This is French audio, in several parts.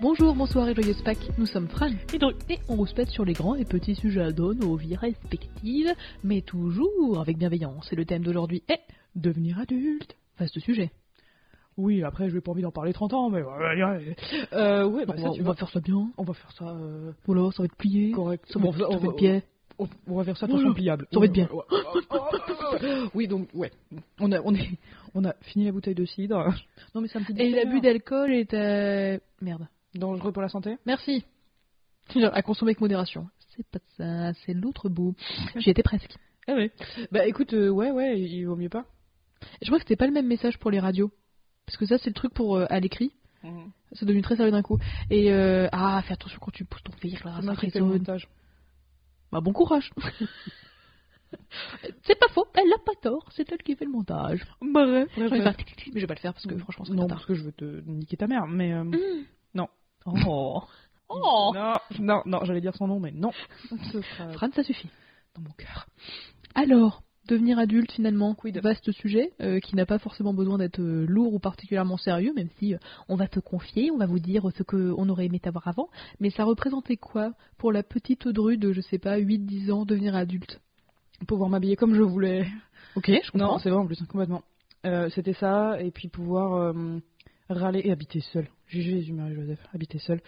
Bonjour, bonsoir et joyeuse Pâques, nous sommes Fran Et Dru. et on rouspète sur les grands et petits sujets à dos, nos vies respectives, mais toujours avec bienveillance. Et le thème d'aujourd'hui est devenir adulte. Vaste sujet. Oui, après, je n'ai pas envie d'en parler 30 ans, mais. Euh, ouais, bah, on, ça, va, on faire ça bien. On va faire ça. Euh, Voilà, ça va être plié. correct. Ça va être, on va on, on va faire ça façon pliable. Ça va être bien. Oui, donc, ouais. On a, on, est, on a fini la bouteille de cidre. Non, mais c'est un petit Et l'abus d'alcool est euh, Merde. Dangereux pour la santé Merci. À consommer avec modération. C'est pas ça, c'est l'autre bout. J'y étais presque. Ah oui. Bah écoute, euh, ouais, ouais, il vaut mieux pas. Je crois que c'était pas le même message pour les radios. Parce que ça, c'est le truc pour euh, à l'écrit. C'est devenu très sérieux d'un coup. Et euh, ah, fais attention quand tu pousses ton verre là, ça résonne. montage. Bah bon courage. c'est pas faux, elle a pas tort, c'est elle qui fait le montage. Faire tic, mais je vais pas le faire parce que franchement c'est non, pas parce que je veux te niquer ta mère, mais. Non. Oh. Oh. Non, non, non, j'allais dire son nom, mais non. Ce sera Fran, ça suffit. dans mon cœur. Alors, devenir adulte finalement, Quid. vaste sujet euh, qui n'a pas forcément besoin d'être euh, lourd ou particulièrement sérieux, même si euh, on va te confier, on va vous dire ce qu'on aurait aimé t'avoir avant. Mais ça représentait quoi pour la petite Dru de, je sais pas, 8-10 ans, devenir adulte? Pouvoir m'habiller comme je voulais. Ok, je comprends. Non, c'est vrai en plus, hein, complètement. C'était ça, et puis pouvoir râler et habiter seul. Jésus, Marie-Joseph, habiter seul.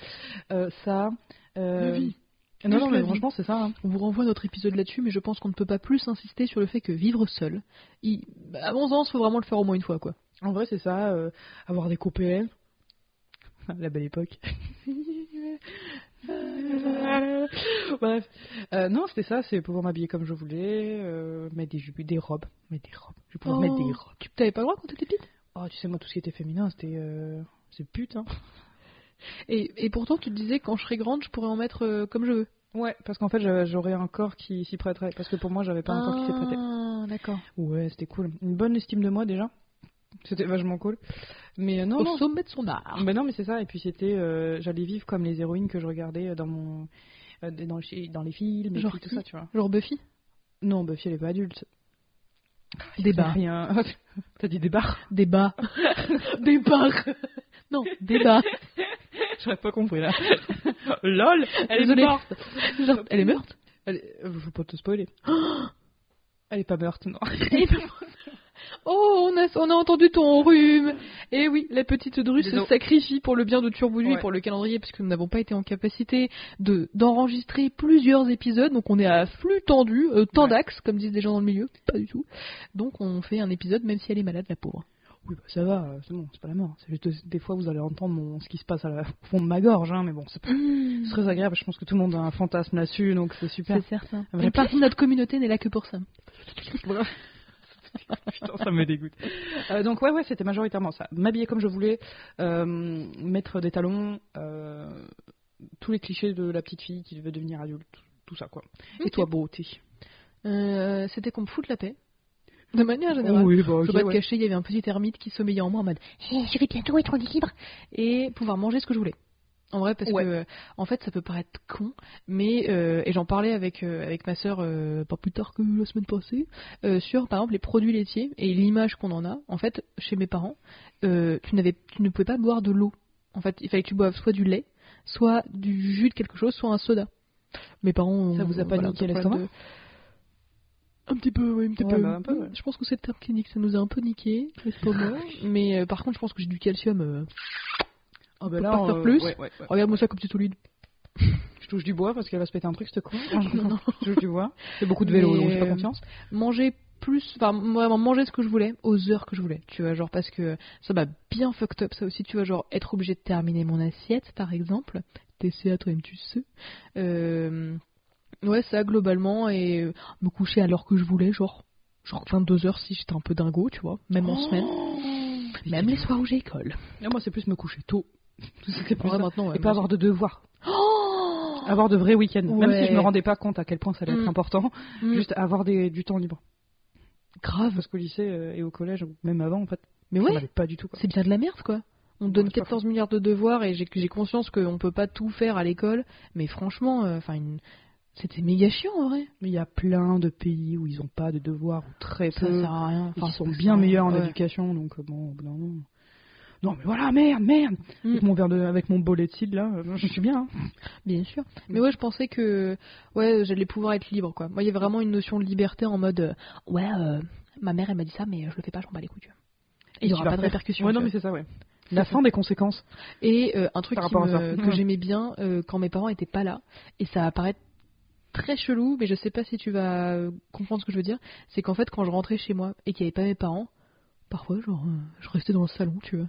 Euh, ça. Euh... Vie. Non, non, mais franchement, c'est ça. hein. On vous renvoie à notre épisode là-dessus, mais je pense qu'on ne peut pas plus insister sur le fait que vivre seul, il... à 11 ans, il faut vraiment le faire au moins une fois, quoi. En vrai, c'est ça. euh, avoir des copains. La belle époque. Bref. Euh, non, c'était ça, c'est pouvoir m'habiller comme je voulais, euh, mettre des jupes, des robes. Mettre des robes. Je vais pouvoir mettre des robes. Tu t'avais pas le droit quand t'étais petite? Oh, tu sais, moi, tout ce qui était féminin, c'était. C'est pute, hein. et, et pourtant, tu te disais, quand je serai grande, je pourrais en mettre euh, comme je veux. Ouais, parce qu'en fait, j'a- j'aurais un corps qui s'y prêterait. Parce que pour moi, j'avais pas un corps qui s'y prêtait. Ah, d'accord. Ouais, c'était cool. Une bonne estime de moi déjà. C'était vachement cool. Mais euh, non, Au non. sommet de son art. Mais non, mais c'est ça. Et puis c'était, euh, j'allais vivre comme les héroïnes que je regardais dans mon, euh, dans, les- dans les films et Genre puis tout ça, tu vois. Genre Buffy? Non, Buffy elle est pas adulte. Bars. Rien. T'as dit bas. des bars. Non, des bas. J'aurais pas compris là. Lol. Elle est morte. Genre, elle est morte Elle est... Je veux pas te spoiler. Elle est pas morte, non. Oh, on a, on a entendu ton rhume. Et oui, la petite Dru se sacrifie pour le bien de Turboulu et pour le calendrier, puisque nous n'avons pas été en capacité de d'enregistrer plusieurs épisodes. Donc on est à flux tendu, euh, tendax, comme disent des gens dans le milieu. Pas du tout. Donc on fait un épisode, même si elle est malade, la pauvre. Oui, bah ça va, euh, c'est bon, c'est pas la mort. C'est juste euh, des fois vous allez entendre mon... ce qui se passe à la... au fond de ma gorge, hein, mais bon, c'est c'est très agréable. Je pense que tout le monde a un fantasme là-dessus, donc c'est super. C'est certain. Une partie de notre communauté n'est là que pour ça. Putain, ça me dégoûte. Euh, donc ouais, ouais, c'était majoritairement ça. M'habiller comme je voulais, euh, mettre des talons, euh, tous les clichés de la petite fille qui veut devenir adulte, tout ça quoi. Et toi, beauté C'était qu'on me foute la paix. De manière générale. Oui, bah, Je ok, peux pas te cacher, il y avait un petit ermite qui sommeillait en moi en mode Eh, je vais bientôt être libre et pouvoir manger ce que je voulais. En vrai, parce Ouais. que en fait, ça peut paraître con, mais euh, et j'en parlais avec euh, avec ma sœur euh, pas plus tard que la semaine passée euh, sur par exemple les produits laitiers et l'image qu'on en a. En fait, chez mes parents, euh, tu n'avais tu ne pouvais pas boire de l'eau. En fait, il fallait que tu boives soit du lait, soit du jus de quelque chose, soit un soda. Mes parents, Ça vous a pas voilà, niqué l'estomac de- Un petit peu, oui, un petit Ouais, peu. bah, un peu, ouais. Je pense que c'est le terme clinique, ça nous a un peu niqué, l'estomac. mais euh, par contre, je pense que j'ai du calcium. euh, Ah, peut pas faire plus. ouais. Regarde-moi ça comme c'est solide. Je touche du bois parce qu'elle va se péter un truc, cette con. Non, non. Je touche du bois. C'est beaucoup de vélo, Mais, donc j'ai pas euh, confiance. Manger plus, enfin vraiment manger ce que je voulais aux heures que je voulais. Tu vois, genre parce que ça m'a bien fucked up ça aussi. Tu vois, genre être obligé de terminer mon assiette par exemple. TCA, toi-même tu sais. Euh, ouais, ça globalement et euh, me coucher à l'heure que je voulais, genre genre 22 heures si j'étais un peu dingo, tu vois, même en semaine, même les soirs où j'ai école. Et moi, c'est plus me coucher tôt. C'était Ouais, ça. maintenant, ouais, Et pas avoir de devoirs. Oh Avoir de vrais week-ends. Même Ouais. si je me rendais pas compte à quel point ça allait être Mm. important. Mm. Juste avoir des, du temps libre. grave. Parce qu'au lycée euh, et au collège, ou même avant, en fait, Mais ouais, pas du tout. Quoi. c'est bien de la merde quoi. On donne c'est pas 14 milliards de devoirs et j'ai j'ai conscience qu'on peut pas tout faire à l'école, mais franchement, euh, enfin, une- c'était méga chiant en vrai. Mais il y a plein de pays où ils ont pas de devoirs ou très Ça peu. sert à rien. Enfin, qui sont bien meilleurs en. Ouais. éducation, donc euh, bon, d'un moment. Non, mais voilà, merde, merde. Mm. Avec mon verre de, avec mon bolet de là, euh, je suis bien. hein. Bien sûr. Mais ouais, je pensais que ouais, j'allais pouvoir être libre, quoi. Moi, il y avait vraiment une notion de liberté en mode euh, ouais, euh, ma mère, elle m'a dit ça, mais je le fais pas, j'en bats les couilles. Et il y tu aura pas de répercussions. Ouais, non, mais c'est ça, ouais. La fin des conséquences. Et euh, un truc qui me- que j'aimais bien euh, quand mes parents étaient pas là, et ça va paraître très chelou, mais je sais pas si tu vas comprendre ce que je veux dire, c'est qu'en fait quand je rentrais chez moi et qu'il n'y avait pas mes parents, parfois genre euh, je restais dans le salon, tu vois.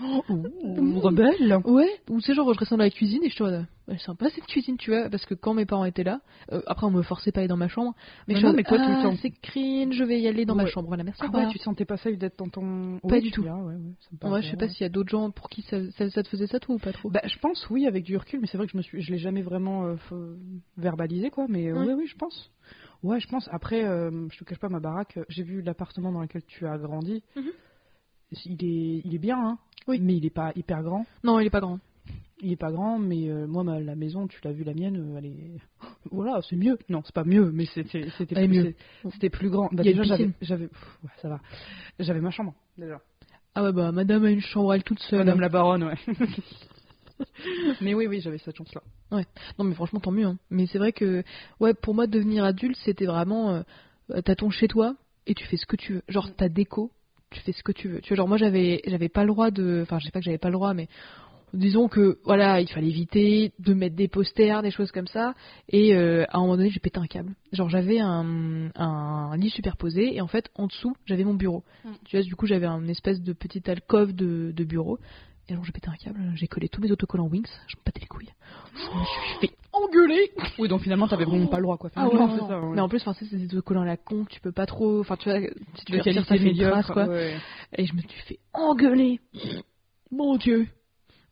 Ouh, rebelle. Ouais, ou c'est genre je restais dans la cuisine et je te vois, ouais, sympa cette cuisine, tu vois, parce que quand mes parents étaient là, euh, après on me forçait pas à aller dans ma chambre, mais, Mais je non, suis mais toi, tu ah, c'est cringe, je vais y aller dans ma chambre, voilà, merci. Ah ouais, tu sentais pas safe d'être dans ton. Pas Oui, du tout. diras, ouais, ouais, ça Ouais, je sais pas s'il y a d'autres gens pour qui ça, ça, ça te faisait ça toi ou pas trop. Bah, je pense oui avec du recul, mais c'est vrai que je me suis, je l'ai jamais vraiment euh, verbalisé quoi. Mais oui, oui, je pense. Ouais, je pense. Après, euh, je te cache pas ma baraque. euh, J'ai vu l'appartement dans lequel tu as grandi. Mhm. Il est, il est bien, hein. Oui. Mais il est pas hyper grand. Non, il est pas grand. Il est pas grand, mais euh, moi, ma, la maison, tu l'as vu, la mienne, euh, elle est. Voilà, c'est mieux. Non, c'est pas mieux, mais c'était, plus, c'était plus grand. Bah, déjà, j'avais, ouais, ça va. J'avais ma chambre déjà. Ah ouais, bah madame a une chambre elle toute seule. Madame la baronne, ouais. mais oui, oui, j'avais cette chance-là. Non mais franchement tant mieux. hein. Mais c'est vrai que ouais pour moi devenir adulte c'était vraiment euh, t'as ton chez toi et tu fais ce que tu veux. Genre ta déco, tu fais ce que tu veux. Tu vois genre moi j'avais j'avais pas le droit de, enfin je sais pas que j'avais pas le droit mais disons que voilà il fallait éviter de mettre des posters des choses comme ça et euh, à un moment donné j'ai pété un câble. Genre j'avais un, un lit superposé et en fait en dessous j'avais mon bureau. Mm. Tu vois du coup j'avais un espèce de petite alcôve de, de bureau. Et alors j'ai pété un câble, j'ai collé tous mes autocollants Wings, je me battais les couilles. Je me suis fait engueuler Oui, donc finalement, t'avais vraiment pas le droit, quoi. ah ouais, c'est ça, ouais. Mais en plus, enfin, c'est des autocollants à la con, tu peux pas trop. Enfin, tu vois, si tu veux retire, ça fait une médiocre, trace, quoi. ouais. Et je me suis fait engueuler. Mon dieu.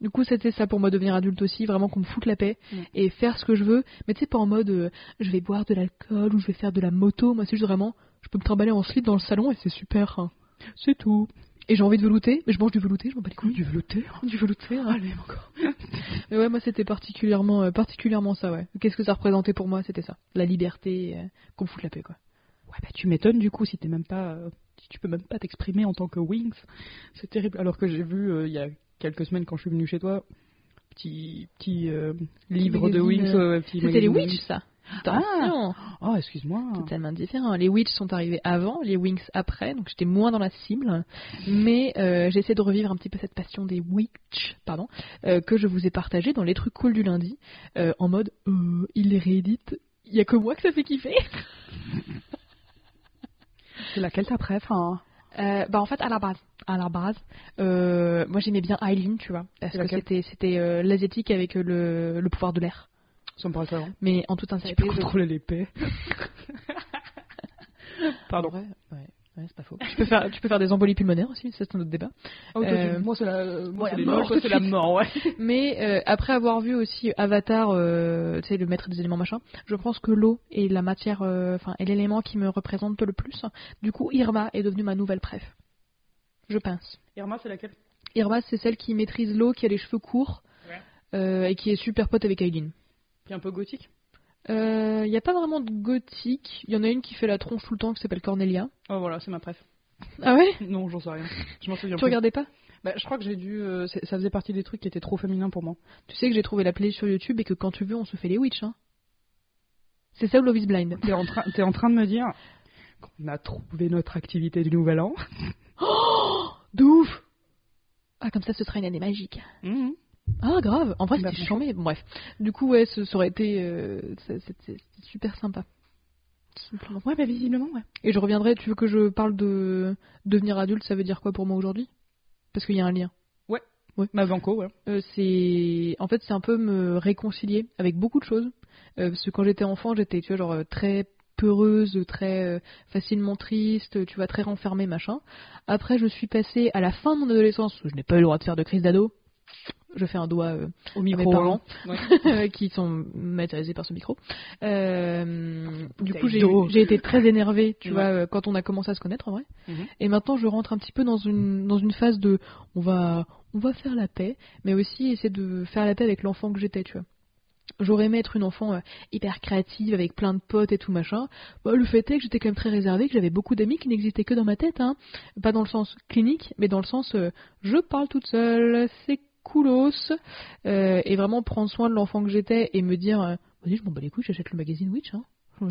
Du coup, c'était ça pour moi devenir adulte aussi, vraiment qu'on me foute la paix Mm. et faire ce que je veux. Mais tu sais, pas en mode euh, je vais boire de l'alcool ou je vais faire de la moto. Moi, c'est juste vraiment, je peux me trimballer en slip dans le salon et c'est super. hein. C'est tout. Et j'ai envie de velouter, mais je mange du velouté, je m'en bats les couilles. Du velouté Du velouté, hein. Lui encore. Mais ouais, moi c'était particulièrement, euh, particulièrement ça, ouais. Qu'est-ce que ça représentait pour moi C'était ça. La liberté, euh, qu'on me foute la paix, quoi. Ouais, bah tu m'étonnes du coup si t'es même pas, euh, si tu peux même pas t'exprimer en tant que Wings, c'est terrible. Alors que j'ai vu il y a quelques semaines quand je suis venue chez toi, petit petit livre de Wings, petit C'était les Witch, ça. Ah. Attention. Oh excuse-moi. Totalement différent. Les Witch sont arrivés avant, les Wings après, donc j'étais moins dans la cible. Mais euh, j'essaie de revivre un petit peu cette passion des Witch, pardon, euh, que je vous ai partagé dans les trucs cool du lundi, euh, en mode euh, il les réédite. Il y a que moi que ça fait kiffer. C'est laquelle ta préf hein? Euh, bah en fait à la base, à la base, euh, moi j'aimais bien Eileen, tu vois, parce C'est que c'était c'était euh, l'asiatique avec le, le pouvoir de l'air. Ça me paraît ça. Mais en toute Tu sincérité, peux contrôler l'épée. Pardon. Ouais, ouais, ouais, c'est pas faux. Tu peux faire, tu peux faire des embolies pulmonaires aussi, c'est un autre débat. Oh, toi, Euh, tu- moi c'est la, moi ouais, mort tout la ouais. Mais euh, après avoir vu aussi Avatar, euh, tu sais, le maître des éléments machin, je pense que l'eau est la matière, euh, enfin, est l'élément qui me représente le plus. Du coup, Irma est devenue ma nouvelle préf. Je pense. Irma c'est laquelle? Irma, c'est celle qui maîtrise l'eau, qui a les cheveux courts Ouais. euh, et qui est super pote avec Aileen. Qui est un peu gothique. Il n'y a pas vraiment de gothique. Il y en a une qui fait la tronche tout le temps qui s'appelle Cornelia. Oh voilà, c'est ma préf. Ah ouais? Non, j'en sais rien. Je m'en souviens Tu plus. regardais pas? Bah, je crois que j'ai dû. euh, ça faisait partie des trucs qui étaient trop féminins pour moi. Tu sais que j'ai trouvé la playlist sur YouTube et que quand tu veux, on se fait les witch. Hein. C'est ça ou Love is Blind T'es en, train- t'es en train de me dire qu'on a trouvé notre activité du nouvel an. De ouf Ah, comme ça, ce sera une année magique. Mhm. Ah, grave En vrai, Bah, c'était chambé. Bref. Du coup, ouais, ce, ça aurait été. euh, super sympa. Ouais, bah visiblement, ouais. Et je reviendrai. Tu veux que je parle de devenir adulte Ça veut dire quoi pour moi aujourd'hui? Parce qu'il y a un lien. Ma Banco, ouais. Euh, c'est en fait c'est un peu me réconcilier avec beaucoup de choses Euh, parce que quand j'étais enfant j'étais tu vois genre très peureuse très facilement triste tu vois très renfermée machin après je suis passée à la fin de mon adolescence où je n'ai pas eu le droit de faire de crise d'ado je fais un doigt euh, Au mes micro. parents. Ouais. qui sont matérialisés par ce micro. Euh, du coup, j'ai été très énervée, tu Ouais. vois, euh, quand on a commencé à se connaître en vrai. Mhm. Et maintenant, je rentre un petit peu dans une dans une phase de on va on va faire la paix, mais aussi essayer de faire la paix avec l'enfant que j'étais, tu vois. J'aurais aimé être une enfant euh, hyper créative avec plein de potes et tout machin. Bah, le fait est que j'étais quand même très réservée, que j'avais beaucoup d'amis qui n'existaient que dans ma tête, hein. Pas dans le sens clinique, mais dans le sens euh, je parle toute seule, c'est coolos. Euh, et vraiment prendre soin de l'enfant que j'étais et me dire, euh, vas-y, je m'en bats les couilles, j'achète le magazine Witch. Hein.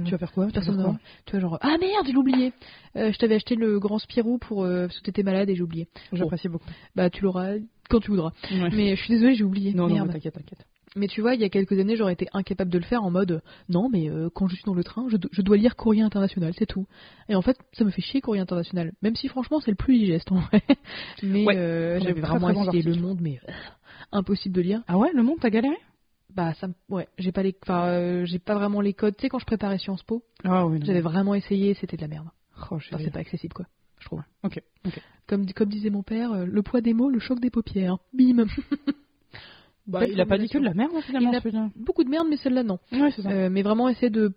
Tu vas faire quoi? Tu vas Personne ne Tu vois, genre, ah merde, j'ai oublié. Euh, je t'avais acheté le grand Spirou pour, euh, parce que t'étais malade et j'ai oublié. J'apprécie beaucoup. Bah, tu l'auras quand tu voudras. Ouais. Mais je suis désolée, j'ai oublié. Non, non, Merde. mais t'inquiète, t'inquiète. Mais tu vois, il y a quelques années, j'aurais été incapable de le faire en mode non, mais euh, quand je suis dans le train, je, do- je dois lire Courrier International, c'est tout. Et en fait, ça me fait chier Courrier International, même si franchement, c'est le plus digeste en vrai. Mais Ouais, euh, j'avais vraiment essayé Le. Monde, mais euh, impossible de lire. Ah ouais, le monde, t'as galéré? Bah, ça, me- ouais, j'ai pas les, enfin, j'ai pas vraiment les codes. Tu sais, quand je préparais Sciences Po, Ah oui, j'avais vraiment essayé, c'était de la merde. Oh, Enfin, c'est pas accessible, quoi. Je trouve. Ok. Comme, comme disait mon père, le poids des mots, le choc des paupières. Bim. Bah, il a pas dit que de la merde, finalement, Il a-. Beaucoup de merde, mais celle-là, non. Ouais, c'est ça. Euh, mais vraiment essayer de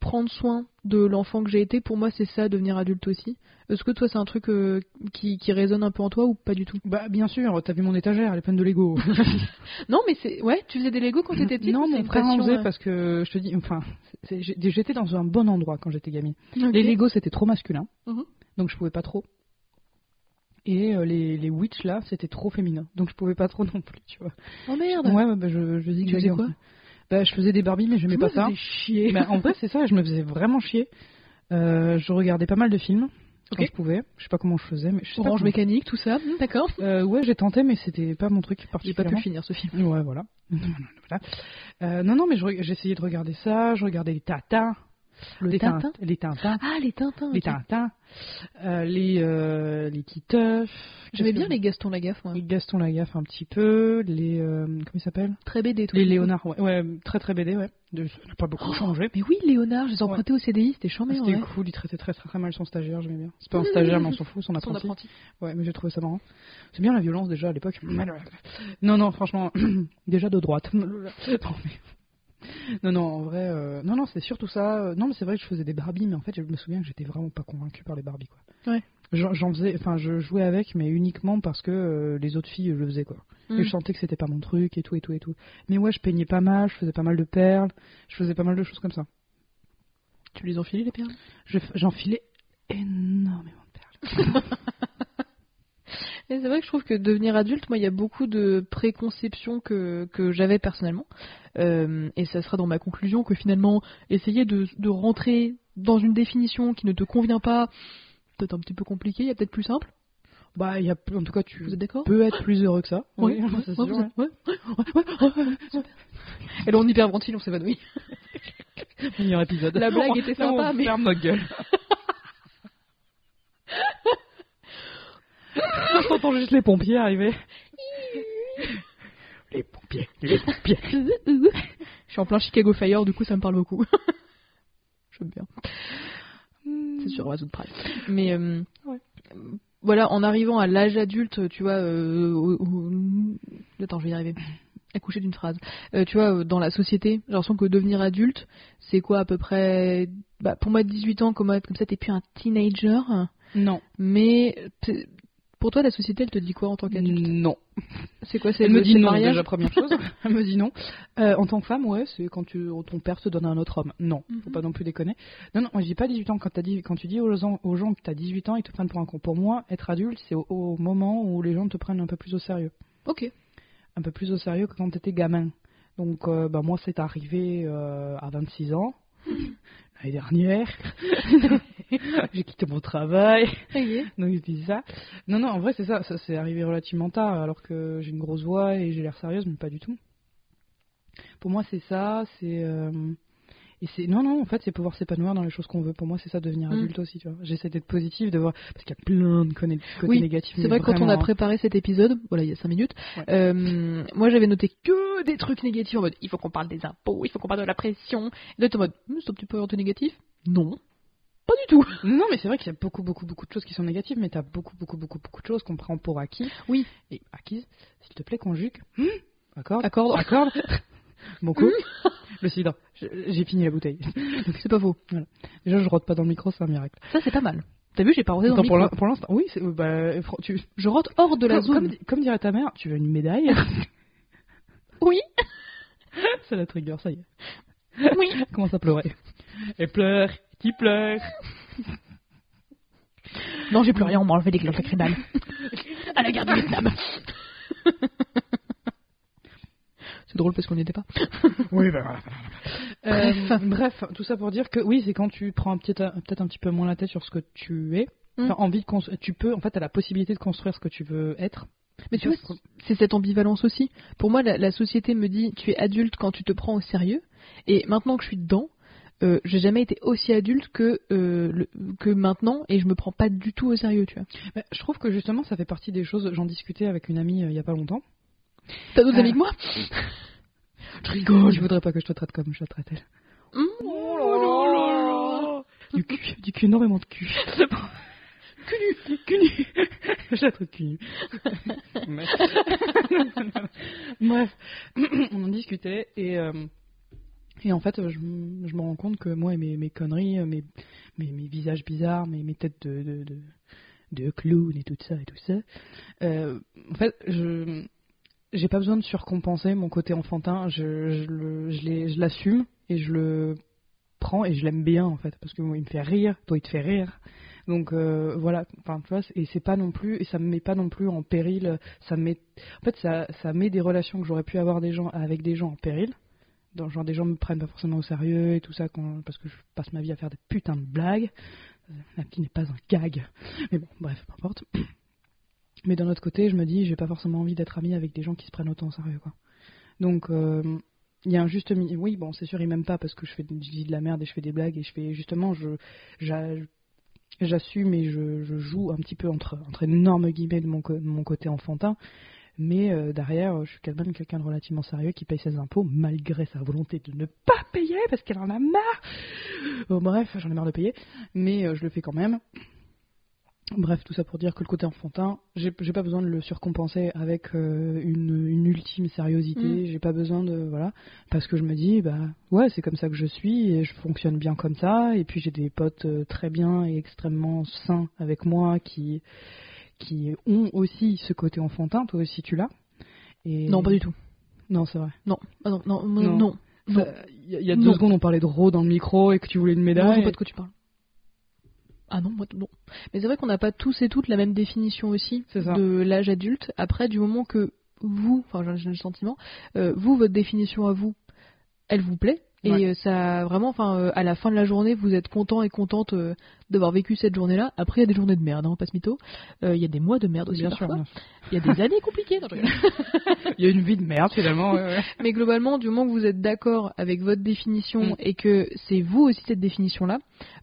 prendre soin de l'enfant que j'ai été. Pour moi, c'est ça, devenir adulte aussi. Est-ce que toi, c'est un truc euh, qui, qui résonne un peu en toi ou pas du tout? Bah, bien sûr, t'as vu mon étagère, elle est pleine de Lego. Non, mais c'est. Ouais, tu faisais des Lego quand t'étais petite non, mon frère en faisait euh, parce que je te dis, enfin, j'étais dans un bon endroit quand j'étais gamine. Les Lego c'était trop masculin, Mhm. donc je pouvais pas trop. Et euh, les, les Witch là, c'était trop féminin, donc je pouvais pas trop non plus, tu vois. Oh merde Ouais, bah, je, je dis Tu faisais quoi Bah, je faisais des Barbie, mais Je pas me ça. chier. Bah, en vrai, c'est ça, je me faisais vraiment chier. Euh, je regardais pas mal de films quand je pouvais. Je sais pas comment je faisais, mais je sais pas Orange mécanique, tout ça. Hmm, D'accord. Euh, ouais, j'ai tenté, mais c'était pas mon truc J'ai pas particulièrement. pu finir ce film. Ouais, voilà. voilà. Euh, non, non, mais je j'essayais de regarder ça. Je regardais les Tatins. Le les Tintin Tin- Les Tintins. Ah, les Tintins. Les. Tintins. Euh, les, euh, les Titeuf. J'aimais bien les Gaston Lagaffe, moi. les Gaston Lagaffe un petit peu. Les. euh, comment ils s'appellent? Très BD, tout Les. Léonard. Ouais, ouais, très très BD, ouais. De- Ça n'a pas beaucoup changé. Mais oui, Léonard, je les ai Ouais. empruntés au CDI, c'était chambé, C'était ouais. cool, il traitait très, très très mal son stagiaire, j'aimais bien. C'est pas un stagiaire, mais on s'en fout, son Son apprenti. apprenti. Ouais, mais j'ai trouvé ça marrant. C'est bien la violence déjà à l'époque. Non, non, franchement, déjà de droite. Non, mais- non, non, en vrai, euh, non, non, c'est surtout ça. Euh, Non, mais c'est vrai que je faisais des Barbies, mais en fait, je me souviens que j'étais vraiment pas convaincu par les Barbies, quoi. Ouais. J'en faisais, enfin, je jouais avec, mais uniquement parce que euh, les autres filles le faisaient, quoi. Et je sentais que c'était pas mon truc et tout et tout et tout. Mais ouais, je peignais pas mal, je faisais pas mal de perles, je faisais pas mal de choses comme ça. Tu les enfiles, les perles? Je- J'enfilais énormément de perles. C'est vrai que je trouve que devenir adulte, moi, il y a beaucoup de préconceptions que, que j'avais personnellement. Euh, et ça sera dans ma conclusion que finalement, essayer de, de rentrer dans une définition qui ne te convient pas, peut-être un petit peu compliqué, il y a peut-être plus simple. Bah, y a, en tout cas, tu peux être plus heureux que ça. Oui, Oui, c'est sûr, ouais. Ouais, ouais. Et là, on hyperventile, on s'évanouit. Meilleur épisode. La blague était sympa, on mais- ferme notre gueule. on entend juste les pompiers arriver. les pompiers, les pompiers. Je suis en plein Chicago Fire, du coup, ça me parle beaucoup. J'aime bien. C'est sur Amazon Prime. Mais euh, Ouais. voilà, en arrivant à l'âge adulte, tu vois, euh, au- au- attends, je vais y arriver. Accoucher d'une phrase. Euh, tu vois, dans la société, j'ai l'impression que devenir adulte, c'est quoi à peu près bah, Pour moi, 18 ans, comme, comme ça, t'es plus un teenager. Non. Mais pour toi, la société, elle te dit quoi en tant qu'adulte? Non. C'est quoi C'est Elle le, me dit non mariage? déjà première chose. Elle me dit non. Euh, en tant que femme, ouais, c'est quand tu, ton père te donne à un autre homme. Non, faut Mhm. pas non plus déconner. Non, non, je dis pas 18 ans. Quand, t'as dit, quand tu dis aux gens, aux gens que t'as 18 ans, ils te prennent pour un con. Pour moi, être adulte, c'est au, au moment où les gens te prennent un peu plus au sérieux. Ok. Un peu plus au sérieux que quand t'étais gamin. Donc, euh, bah, moi, c'est arrivé euh, à 26 ans. L'année dernière, j'ai quitté mon travail. Donc je dis ça. Non, non, en vrai, c'est ça. Ça c'est arrivé relativement tard, alors que j'ai une grosse voix et j'ai l'air sérieuse, mais pas du tout. Pour moi, c'est ça. C'est. euh, Et c'est. Non, non, en fait, c'est pouvoir s'épanouir dans les choses qu'on veut. Pour moi, c'est ça, devenir Mm. adulte aussi, tu vois. J'essaie d'être positive, de voir. Parce qu'il y a plein de côtés Oui, négatifs. C'est vrai que quand on a hein. préparé cet épisode, voilà, il y a 5 minutes, Ouais. euh, moi j'avais noté que des trucs négatifs en mode il faut qu'on parle des impôts, il faut qu'on parle de la pression. Et là, en mode Hum, c'est un petit peu négatif? Non, pas du tout. Non, mais c'est vrai qu'il y a beaucoup, beaucoup, beaucoup de choses qui sont négatives, mais t'as beaucoup, beaucoup, beaucoup, beaucoup de choses qu'on prend pour acquis. Oui. Et acquises, s'il te plaît, conjugue. D'accord Accorde. Accorde. Bon coup. Le cidre. J'ai fini la bouteille. C'est pas faux. Déjà, je rote pas dans le micro, c'est un miracle. Ça c'est pas mal. T'as vu, j'ai pas rodé dans Attends, le micro. pour l'instant, oui, bah, tu, Je rote hors de la comme, zone. comme, comme dirait ta mère, tu veux une médaille? Oui. C'est la trigger, ça y est. Oui. Commence à pleurer. Elle pleure, qui pleure. Non, j'ai plus rien, on m'a enlevé les cloques lacrymales. à la guerre du Vietnam. C'est drôle parce qu'on n'y était pas. Oui, ben voilà. Euh, bref, tout ça pour dire que oui, c'est quand tu prends un petit- peut-être un petit peu moins la tête sur ce que tu es. Mm. Envie de construire. Tu peux, en fait, t'as la possibilité de construire ce que tu veux être. Mais tu vois, c'est cette ambivalence aussi. Pour moi, la, la société me dit tu es adulte quand tu te prends au sérieux. Et maintenant que je suis dedans, euh, j'ai jamais été aussi adulte que, euh, le- que maintenant et je me prends pas du tout au sérieux, tu vois. Mais je trouve que justement, ça fait partie des choses. J'en discutais avec une amie euh, il y a pas longtemps. T'as d'autres amis que moi? Je rigole. je voudrais pas que je te traite comme je la traite elle. Mmh. Oh là là là. Du cul, du cul, énormément de cul. Cul nu, cul nu. Je la traite cul nu. Bref, on en discutait et, euh, et en fait, je, me rends compte que moi et mes, conneries, mes, mes, visages bizarres, mes, mes têtes de, de, de, et tout ça et tout ça, euh, en fait, je j'ai pas besoin de surcompenser mon côté enfantin. Je, je l'assume et je le prends et je l'aime bien en fait parce que moi il me fait rire, toi il te fait rire. Donc euh, voilà, enfin tu vois, et c'est pas non plus et ça me met pas non plus en péril. Ça me met, en fait, ça, ça met des relations que j'aurais pu avoir des gens avec des gens en péril. Donc, genre des gens me prennent pas forcément au sérieux et tout ça quand, parce que je passe ma vie à faire des putains de blagues. Euh, La petite n'est pas un gag, mais bon, bref, peu importe. Mais d'un autre côté, je me dis, j'ai pas forcément envie d'être ami avec des gens qui se prennent autant au sérieux, quoi. Donc, euh, il y a un juste. Oui, bon, c'est sûr, ils m'aiment pas parce que je fais je dis de la merde et je fais des blagues et je fais justement, je j'a- j'assume et je, joue un petit peu entre entre énormes guillemets de mon côté enfantin. Mais euh, derrière, je suis quand même quelqu'un de relativement sérieux qui paye ses impôts malgré sa volonté de ne pas payer parce qu'elle en a marre. Bon, bref, j'en ai marre de payer, mais euh, je le fais quand même. Bref, tout ça pour dire que le côté enfantin, j'ai pas besoin de le surcompenser avec euh, une, une ultime sériosité. Mm. J'ai pas besoin de voilà, parce que je me dis bah ouais c'est comme ça que je suis et je fonctionne bien comme ça. Et puis j'ai des potes très bien et extrêmement sains avec moi qui qui ont aussi ce côté enfantin. Toi aussi tu l'as. Et Non, pas du tout. Non c'est vrai. Non, Ah non, non, Non. Il y a, il y a deux Non. secondes on parlait de Ro dans le micro et que tu voulais une Non, je médaille. vois pas de quoi tu parles. Ah non, moi, non. Mais c'est vrai qu'on n'a pas tous et toutes la même définition aussi de l'âge adulte. Après, du moment que vous, enfin j'ai j'ai le sentiment, euh, vous, votre définition à vous, elle vous plaît. Et Ouais. euh, ça, vraiment, enfin, euh, à la fin de la journée, vous êtes content et contente euh, d'avoir vécu cette journée-là. Après, il y a des journées de merde, hein, pas ce mytho. Il y a des mois de merde aussi Bien sûr, parfois. bien sûr. Il y a des années compliquées. Non. Il y a une vie de merde finalement. ouais, ouais. Mais globalement, du moment que vous êtes d'accord avec votre définition Mm. et que c'est vous aussi cette définition-là,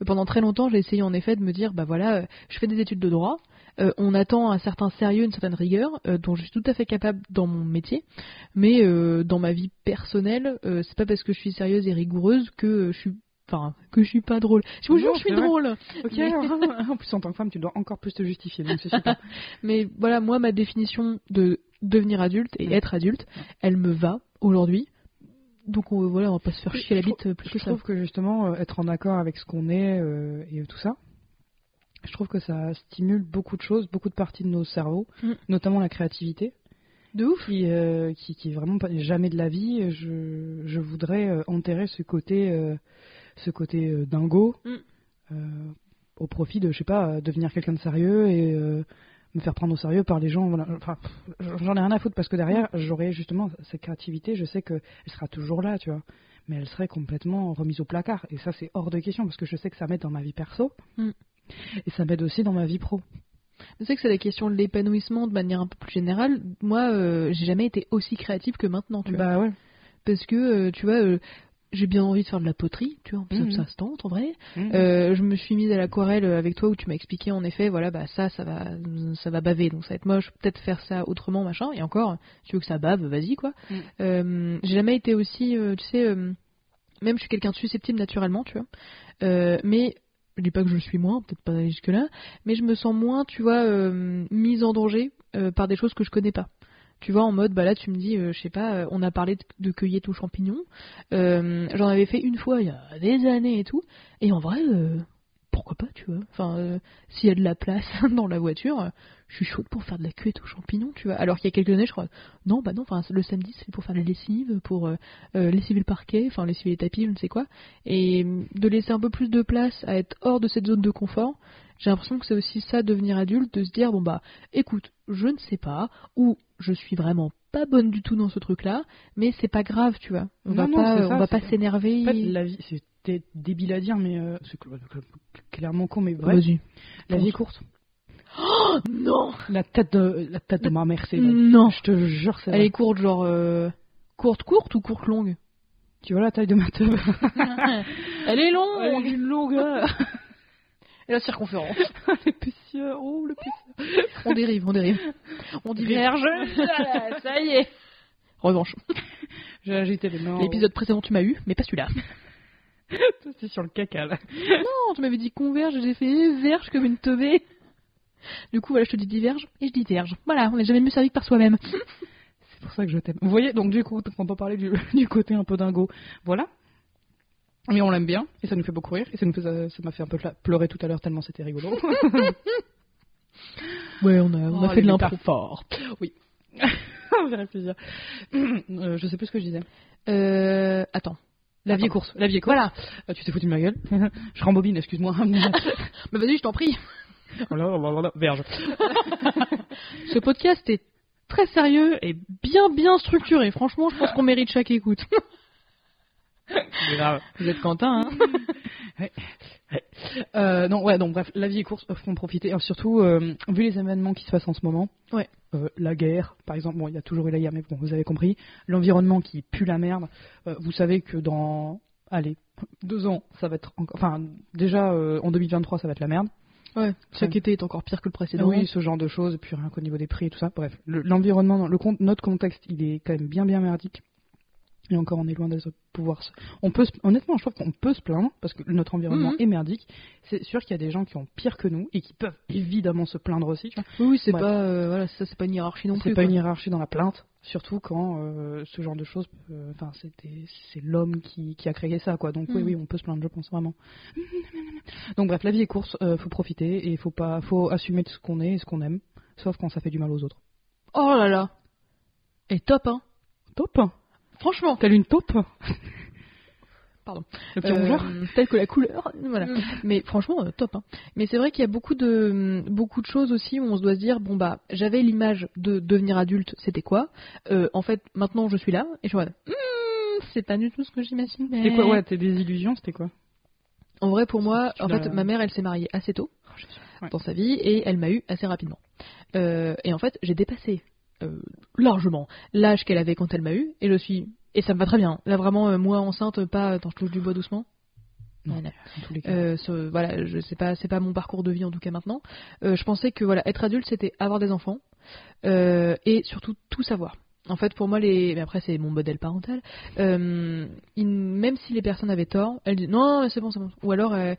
pendant très longtemps, j'ai essayé en effet de me dire, bah voilà, je fais des études de droit, euh, on attend un certain sérieux, une certaine rigueur, euh, dont je suis tout à fait capable dans mon métier, mais euh, dans ma vie personnelle, c'est pas parce que je suis sérieuse et rigoureuse que je suis, enfin, que je suis pas drôle. Je vous jure, je suis drôle. Ok, Mais- en plus en tant que femme, tu dois encore plus te justifier, donc super. Mais voilà, moi, ma définition de devenir adulte et être adulte, elle me va aujourd'hui. Donc on, voilà, on va pas se faire chier la Je bite plus je que ça. trouve que justement, être en accord avec ce qu'on est euh, et tout ça, je trouve que ça stimule beaucoup de choses, beaucoup de parties de nos cerveaux, Mm. notamment la créativité, De ouf. qui, euh, qui, qui est vraiment pas, jamais de la vie. Je, je voudrais euh, enterrer ce côté, euh, ce côté euh, dingo Mm. euh, au profit de, je sais pas, devenir quelqu'un de sérieux et me faire prendre au sérieux par les gens. Voilà. Enfin, pff, j'en ai rien à foutre parce que derrière, j'aurai justement cette créativité. Je sais qu'elle sera toujours là, tu vois. Mais elle serait complètement remise au placard. Et ça, c'est hors de question parce que je sais que ça m'aide dans ma vie perso. Mm. Et ça m'aide aussi dans ma vie pro. Je sais que c'est la question de l'épanouissement de manière un peu plus générale. Moi, euh, j'ai jamais été aussi créative que maintenant, tu vois. Bah ouais. Parce que, euh, tu vois, euh, j'ai bien envie de faire de la poterie, tu vois, ça, Mhm. ça se tente en vrai. Mm. Euh, je me suis mise à l'aquarelle avec toi où tu m'as expliqué en effet, voilà, bah ça, ça va, ça va baver, donc ça va être moche. Peut-être faire ça autrement, machin. Et encore, tu veux que ça bave, vas-y quoi. Mm. Euh, j'ai jamais été aussi, euh, tu sais, même je suis quelqu'un de susceptible naturellement, tu vois. Mais je dis pas que je suis moins, peut-être pas jusque là, mais je me sens moins, tu vois, euh, mise en danger euh, par des choses que je connais pas. Tu vois, en mode, bah là, tu me dis, euh, je sais pas, euh, on a parlé de, de cueillette aux champignons. J'en avais fait une fois il y a des années et tout. Et en vrai, pourquoi pas, tu vois. Enfin, euh, s'il y a de la place dans la voiture, euh, je suis chaude pour faire de la cuite aux champignons, tu vois. Alors qu'il y a quelques années, je crois, non, bah non, enfin, le samedi, c'est pour faire la lessive, pour euh, euh, lessiver le parquet, enfin, lessiver les tapis, je ne sais quoi. Et de laisser un peu plus de place à être hors de cette zone de confort, j'ai l'impression que c'est aussi ça, devenir adulte, de se dire, bon bah, écoute, je ne sais pas, ou je suis vraiment pas bonne du tout dans ce truc-là, mais c'est pas grave, tu vois. On Non, va non, pas, on ça, va pas s'énerver. En fait, la vie, c'était débile à dire, mais euh, c'est cl- cl- clairement con, mais vrai. Vas-y. La vie est courte. Non La tête de, la tête de ma mère, c'est vrai. Non Je te jure, c'est Elle vrai. est courte, genre. euh, Courte, courte ou courte longue? Tu vois la taille de ma teub Elle est longue Elle est une longueur. Et la circonférence. L'épaisseur, oh l'épaisseur. On dérive, on dérive. On diverge. Voilà, ça y est. Revanche. J'ai agité les mains. L'épisode précédent, tu m'as eu, mais pas celui-là. C'est sur le caca là. Non, tu m'avais dit converge, j'ai fait verge comme une teubée. Du coup, voilà, je te dis diverge et je diverge. Voilà, on n'est jamais mieux servi que par soi-même. C'est pour ça que je t'aime. Vous voyez, donc du coup, on peut parler du, du côté un peu dingo. Voilà. Mais on l'aime bien, et ça nous fait beaucoup rire, et ça nous fait, ça m'a fait un peu pleurer tout à l'heure tellement c'était rigolo. Ouais, on a, on a Oh, fait de l'impro. métaphores. Oui. on verrait plaisir. Euh, je sais plus ce que je disais. Euh, attends. La vie est Attends. course. La vie est course. Voilà. Euh, tu t'es foutu de ma gueule. je rembobine, excuse-moi. Bah vas-y, je t'en prie. voilà, voilà, voilà, verge. Ce podcast est très sérieux et bien bien structuré. Franchement, je pense qu'on mérite chaque écoute. C'est grave. Vous êtes Quentin, hein Euh, non, ouais, donc bref, la vie est course, euh, faut en profiter. Surtout, euh, vu les événements qui se passent en ce moment, Ouais. euh, la guerre, par exemple, bon, il y a toujours eu la guerre, mais bon, vous avez compris, l'environnement qui pue la merde, vous savez que dans, allez, deux ans, ça va être encore, enfin, déjà, en 2023, ça va être la merde. Ouais. Chaque été est encore pire que le précédent. Oui, ce genre de choses, et puis rien qu'au niveau des prix et tout ça, bref, le- l'environnement, le notre contexte, il est quand même bien, bien merdique. Et encore, on est loin de pouvoir se... On peut se- Honnêtement, je trouve qu'on peut se plaindre, parce que notre environnement Mhm. est merdique. C'est sûr qu'il y a des gens qui ont pire que nous, et qui peuvent évidemment se plaindre aussi. tu vois. Oui, oui, c'est Ouais. pas, euh, voilà, ça c'est pas une hiérarchie non C'est plus. pas quoi. une hiérarchie dans la plainte, surtout quand euh, ce genre de choses, euh, enfin, c'est c'est l'homme qui, qui a créé ça, quoi. Donc oui, Mhm. oui, on peut se plaindre, je pense vraiment. Donc bref, la vie est course, euh, faut profiter et faut pas, faut assumer de ce qu'on est et ce qu'on aime, sauf quand ça fait du mal aux autres. Oh là là. Et top, hein. Top. Franchement. T'as lu une taupe Pardon. Le petit Euh, rongeur tel que la couleur, voilà. Mais franchement, euh, top. Hein. Mais c'est vrai qu'il y a beaucoup de beaucoup de choses aussi où on se doit se dire bon bah j'avais l'image de devenir adulte, c'était quoi? Euh, En fait, maintenant je suis là et je mode, Hmm, c'est pas du tout ce que j'imaginais. C'était quoi Ouais, tes désillusions, c'était quoi? En vrai, pour moi, en fait, ma mère, elle s'est mariée assez tôt Ouais. dans sa vie et elle m'a eu assez rapidement. Euh, et en fait, j'ai dépassé euh, largement l'âge qu'elle avait quand elle m'a eu et je suis et ça me va très bien. Là, vraiment, euh, moi enceinte, pas attends, je touche du bois doucement. Non, tous les cas. Euh, ce- voilà, je sais pas, c'est pas mon parcours de vie en tout cas maintenant. Je pensais que voilà, être adulte, c'était avoir des enfants et surtout tout savoir. En fait, pour moi, les, mais après c'est mon modèle parental. euh, il- même si les personnes avaient tort, elles disent non, c'est bon, c'est bon. Ou alors, euh,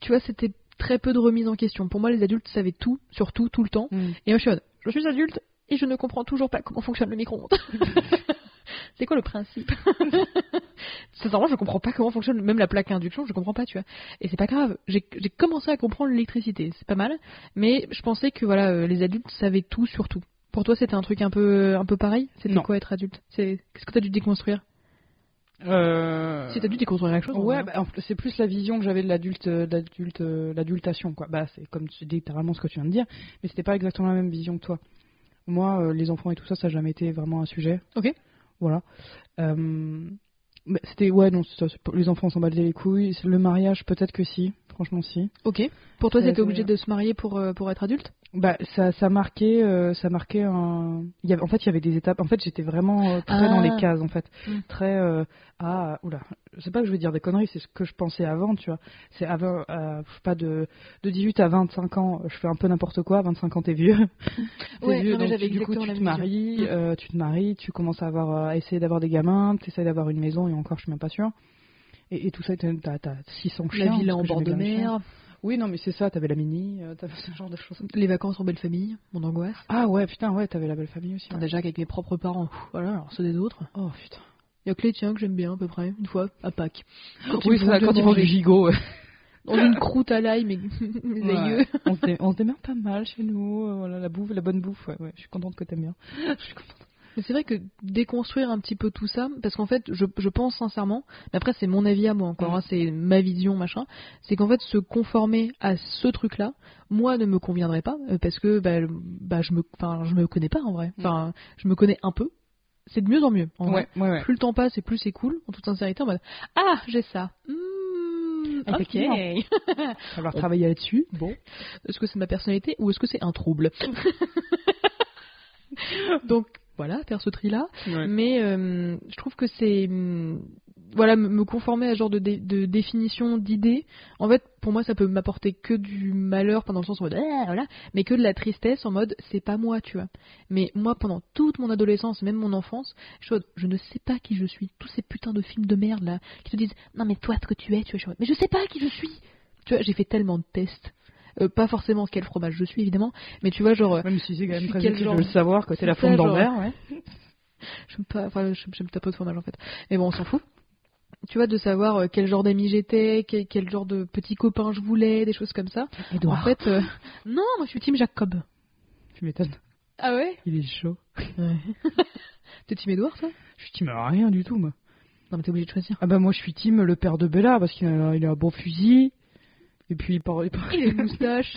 tu vois, c'était très peu de remise en question. Pour moi, les adultes savaient tout, sur tout, tout le temps. Mm. Et moi, suis, je suis adulte et je ne comprends toujours pas comment fonctionne le micro-ondes. c'est quoi le principe? Sincèrement, je comprends pas comment fonctionne même la plaque à induction, je comprends pas, tu vois. Et c'est pas grave. J'ai commencé à comprendre l'électricité, c'est pas mal. Mais je pensais que voilà, euh, les adultes savaient tout sur tout. Pour toi, c'était un truc un peu, un peu pareil? C'était quoi être adulte? C'est qu'est-ce que t'as dû déconstruire? Euh... Si t'as dû déconstruire quelque chose Ouais, vrai. bah, c'est plus la vision que j'avais de l'adulte, euh, l'adulte, euh, l'adultation, quoi. Bah, c'est comme tu dis littéralement ce que tu viens de dire, mais c'était pas exactement la même vision que toi. Moi, euh, les enfants et tout ça, ça n'a jamais été vraiment un sujet. Ok. Voilà. Euh, c'était ouais, non, les enfants s'en battent les couilles. Le mariage, peut-être que si. Franchement, si. Ok. Pour toi, t'étais c'est- obligé de se marier pour, euh, pour être adulte? Bah, ça, ça marquait, euh, ça marquait un. Il y avait, en fait, il y avait des étapes. En fait, j'étais vraiment euh, très Ah. dans les cases, en fait, Mm. très. Euh, ah, oula. Je sais pas que je veux dire des conneries, c'est ce que je pensais avant, tu vois. C'est avant, euh, pas de de 18 à 25 ans, je fais un peu n'importe quoi. 25 ans, t'es vieux. T'es Ouais, vieux, non, donc tu- du coup, tu te maries. Mm. euh, tu te maries, tu commences à avoir, euh, à essayer d'avoir des gamins, tu essayes d'avoir une maison et encore, je suis même pas sûre. Et, et tout ça, t'as t'as 600 chiens. La villa en bord de mer, Oui, non, mais c'est ça, t'avais la mini, euh, t'avais ce genre de choses. les vacances en belle famille, mon angoisse. Ah ouais, putain, ouais, t'avais la belle famille aussi. ouais. Déjà qu'avec mes propres parents, pff, voilà, alors ceux des autres. Oh putain. Il y a que les tiens que j'aime bien à peu près, une fois, à Pâques. Quand oui, ça, quand ils font du gigot. ouais. dans une croûte à l'ail, mais Ouais. on, se on se démerde pas mal chez nous. euh, voilà, la bouffe, la bonne bouffe. Ouais, ouais, je suis contente que t'aimes bien. Je suis contente. Mais c'est vrai que déconstruire un petit peu tout ça, parce qu'en fait, je, je pense sincèrement, mais après c'est mon avis à moi encore, Mhm. hein, c'est ma vision, machin, c'est qu'en fait se conformer à ce truc-là, moi ne me conviendrait pas, euh, parce que bah, bah, je me, enfin, je me connais pas en vrai, enfin, je me connais un peu. C'est de mieux en mieux. En vrai. Ouais, ouais, ouais. Plus le temps passe et plus c'est cool, en toute sincérité, en mode ah j'ai ça. Hmm, ok. Falloir travailler là-dessus. Bon. Est-ce que c'est ma personnalité ou est-ce que c'est un trouble? Donc voilà, faire ce tri-là. Ouais. Mais euh, je trouve que c'est hum, voilà me- me conformer à ce genre de, dé- de définition d'idée. En fait, pour moi, ça peut m'apporter que du malheur pendant le sens en mode Ah, voilà, mais que de la tristesse en mode c'est pas moi, tu vois. Mais moi, pendant toute mon adolescence, même mon enfance, je, je ne sais pas qui je suis. Tous ces putains de films de merde là qui te disent non mais toi ce que tu es, tu vois. mais je sais pas qui je suis. Tu vois, j'ai fait tellement de tests. Euh, pas forcément quel fromage je suis évidemment, mais tu vois genre Même si c'est quand même très utile genre de le savoir que la C'est ça, genre- d'Ambert, ouais. J'aime pas, enfin, j'aime pas peu de fromage en fait. Mais bon, on s'en fout. Tu vois, de savoir euh, quel genre d'ami j'étais, quel, quel genre de petit copain je voulais, des choses comme ça. En fait, euh, non, moi je suis team Jacob. tu m'étonnes. Ah ouais? Il est chaud. T'es team Edouard, toi? Je suis team rien du tout, moi. Non, mais t'es obligé de choisir. Ah bah moi je suis team le père de Bella parce qu'il a, il a un bon fusil. Et puis il a une moustache.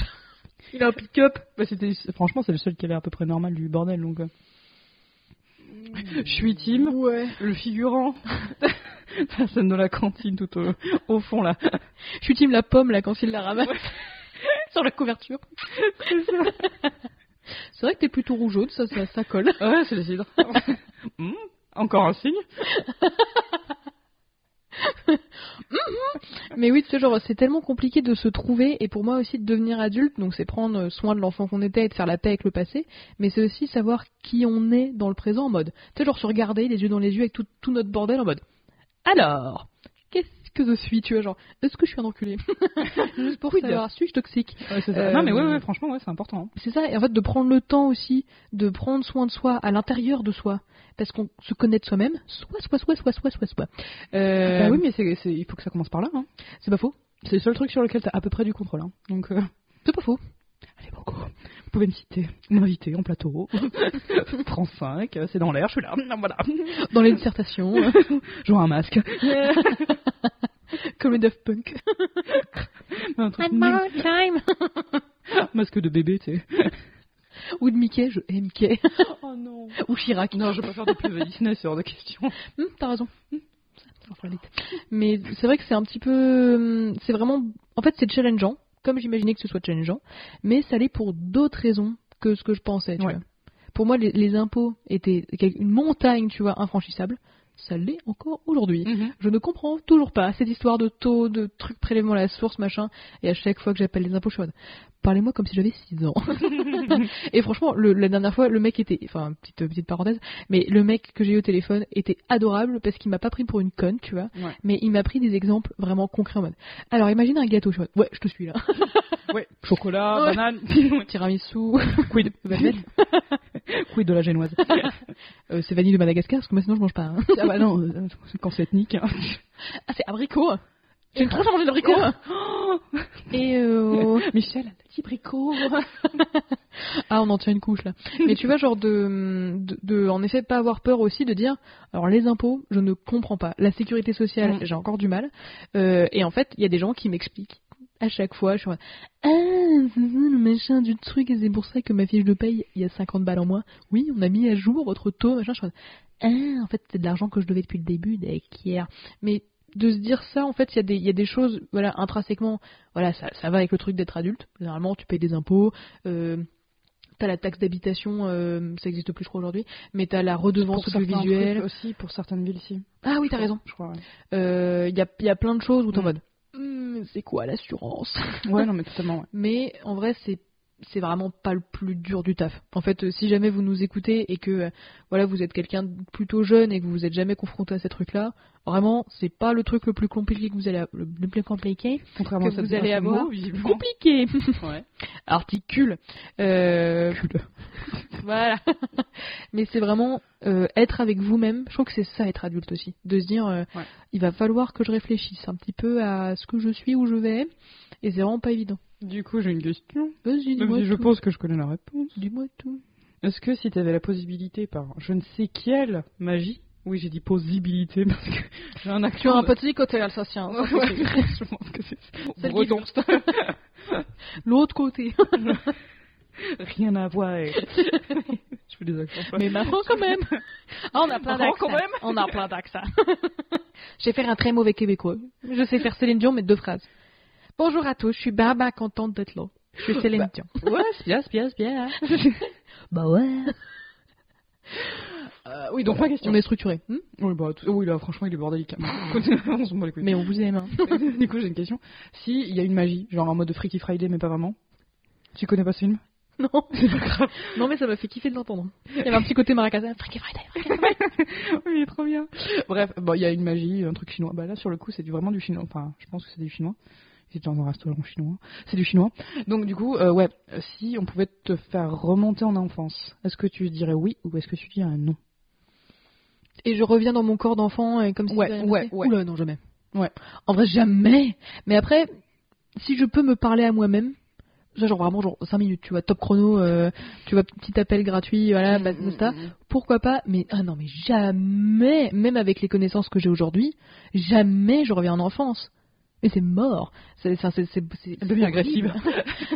il a un pick-up. Bah, c'était, franchement c'est le seul qui a l'air à peu près normal du bordel donc. euh. Je suis team Ouais. le figurant. la scène de la cantine tout au, au fond là. Je suis team la pomme là quand il la ramasse. Sur la couverture. C'est vrai que t'es plutôt rougeaude, ça, ça, ça colle. Ouais c'est le cidre. Hmm, encore un signe. Mais oui, sais, genre, c'est tellement compliqué de se trouver et pour moi aussi de devenir adulte, donc c'est prendre soin de l'enfant qu'on était et de faire la paix avec le passé, mais c'est aussi savoir qui on est dans le présent en mode, tu sais, genre se regarder les yeux dans les yeux avec tout, notre bordel en mode, alors, que je suis, tu vois, genre, est-ce que je suis un enculé Juste pour Quid. savoir, suis-je toxique Ouais, ça. Euh, Non mais ouais, ouais franchement ouais c'est important. hein. C'est ça, et en fait de prendre le temps aussi de prendre soin de soi à l'intérieur de soi, parce qu'on se connaît de soi-même, soit, soit, soit, soit, soit, soit, soit. Euh, Bah oui mais c'est, c'est- il faut que ça commence par là. Hein. c'est pas faux, C'est le seul truc sur lequel t'as à peu près du contrôle. Hein. Donc euh, c'est pas faux. allez beaucoup. Vous pouvez me citer, m'inviter en plateau. France 5, euh, c'est dans l'air, je suis là. Voilà. Dans les dissertations. Je vois un masque. Comme les Daft Punk. un truc time. masque de bébé, tu sais. Ou de Mickey, je hais Mickey. Oh non. Ou Chirac. Non, je préfère de pub Disney, c'est hors de question. Hum, T'as raison. Vite. Mais c'est vrai que c'est un petit peu. hum, C'est vraiment. En fait, c'est challengeant, comme j'imaginais que ce soit challengeant, mais ça l'est pour d'autres raisons que ce que je pensais. Tu Ouais. vois. Pour moi, les, les impôts étaient une montagne, tu vois, infranchissable. Ça l'est encore aujourd'hui. Je ne comprends toujours pas cette histoire de taux, de trucs prélèvement à la source, machin. Et à chaque fois que j'appelle les impôts, je suis parlez-moi comme si j'avais 6 ans. et franchement, le- la dernière fois, le mec était, enfin, petite, petite parenthèse, mais le mec que j'ai eu au téléphone était adorable parce qu'il m'a pas pris pour une conne, tu vois. Ouais. Mais il m'a pris des exemples vraiment concrets en mode. Alors, imagine un gâteau, je suis en mode, ouais, je te suis là. Ouais, chocolat, Ouais. banane, Tiramisu, quid, quid de la génoise. Euh, c'est vanille de Madagascar parce que moi sinon je mange pas. hein. ah bah non, euh, quand c'est ethnique. hein. Ah, c'est abricot. J'aime trop manger d'abricot. Et euh, Michel, un petit bricot. Ah, on en tient une couche là. Mais tu vois, genre de, de, de, en effet, pas avoir peur aussi de dire, alors les impôts, je ne comprends pas. La sécurité sociale, Mm. j'ai encore du mal. Euh, et en fait, il y a des gens qui m'expliquent à chaque fois. Je suis en ah, le machin du truc, et c'est pour ça que ma fiche de paye, il y a 50 balles en moins. Oui, on a mis à jour votre taux, machin. Je suis en ah, en fait, c'est de l'argent que je devais depuis le début, d'acquiert. Mais de se dire ça, en fait, il y, a des- il y a des choses, voilà, intrinsèquement, voilà, ça, ça va avec le truc d'être adulte. Généralement, tu payes des impôts. Euh, T'as la taxe d'habitation, euh, ça existe plus je crois aujourd'hui, mais t'as la redevance audiovisuelle. aussi, pour certaines villes, si. Ah oui, t'as raison. Je crois, ouais. Il euh, y, a, y a plein de choses où t'es en Mm. mode, Hmm, c'est quoi l'assurance? Ouais, non, mais totalement, ouais. Mais en vrai, c'est c'est vraiment pas le plus dur du taf. En fait, euh, si jamais vous nous écoutez et que euh, voilà, vous êtes quelqu'un de plutôt jeune et que vous vous êtes jamais confronté à ces trucs-là, vraiment, c'est pas le truc le plus compliqué que vous allez le, le plus compliqué Contrairement que à cette vous allez avoir. mot, compliqué Ouais. articule. Euh, voilà. Mais c'est vraiment euh, être avec vous-même. Je trouve que c'est ça être adulte aussi, de se dire, euh, Ouais. il va falloir que je réfléchisse un petit peu à ce que je suis, où je vais, et c'est vraiment pas évident. Du coup, j'ai une question. Vas-y, dis-moi si je pense que je connais la réponse. Dis-moi tout. Est-ce que si tu avais la possibilité par je ne sais quelle magie, oui j'ai dit possibilité parce que j'ai un Tu accent. as un petit côté alsacien. Ouais, ouais, je pense que c'est breton. L'autre côté. Rien à voir. je fais des accents. Mais marrant quand même. Ah, on a plein d'accents. quand même. On a plein d'accents. je vais faire un très mauvais québécois. Je sais faire Céline Dion, mais deux phrases. Bonjour à tous, je suis ben contente d'être là. Je suis Céline Bah. Dion. Ouais, c'est bien, c'est bien, c'est bien. Bah ouais. Euh, oui, donc ma question. On est structuré. hmm Oui, bah, tout- oui, là, franchement, il est bordélique. on s'en bat les couilles. mais on vous aime. hein. du coup, j'ai une question. Si il y a une magie, genre en mode Freaky Friday, mais pas vraiment, tu connais pas ce film? Non. C'est pas grave. non, mais ça m'a fait kiffer de l'entendre. Il y avait un petit côté maracasa. Freaky Friday. Freaky Friday. oui, il est trop bien. Bref, bon, il y a une magie, un truc chinois. Bah là, sur le coup, c'est vraiment du chinois. Enfin, je pense que c'est du chinois. C'est dans un restaurant chinois. C'est du chinois. Donc, du coup, euh, ouais, euh, si on pouvait te faire remonter en enfance, est-ce que tu dirais oui ou est-ce que tu dirais non? Et je reviens dans mon corps d'enfant et comme si Ouais, ouais, ouais. Oula, non, jamais. Ouais. En vrai, jamais. Mais après, si je peux me parler à moi-même, ça, genre vraiment, genre 5 minutes, tu vois, top chrono, euh, tu vois, petit appel gratuit, voilà, bah, basta. Pourquoi pas? Mais, ah non, mais jamais, même avec les connaissances que j'ai aujourd'hui, jamais je reviens en enfance. Mais c'est mort. C'est, c'est, c'est, c'est, c'est Elle devient agressive.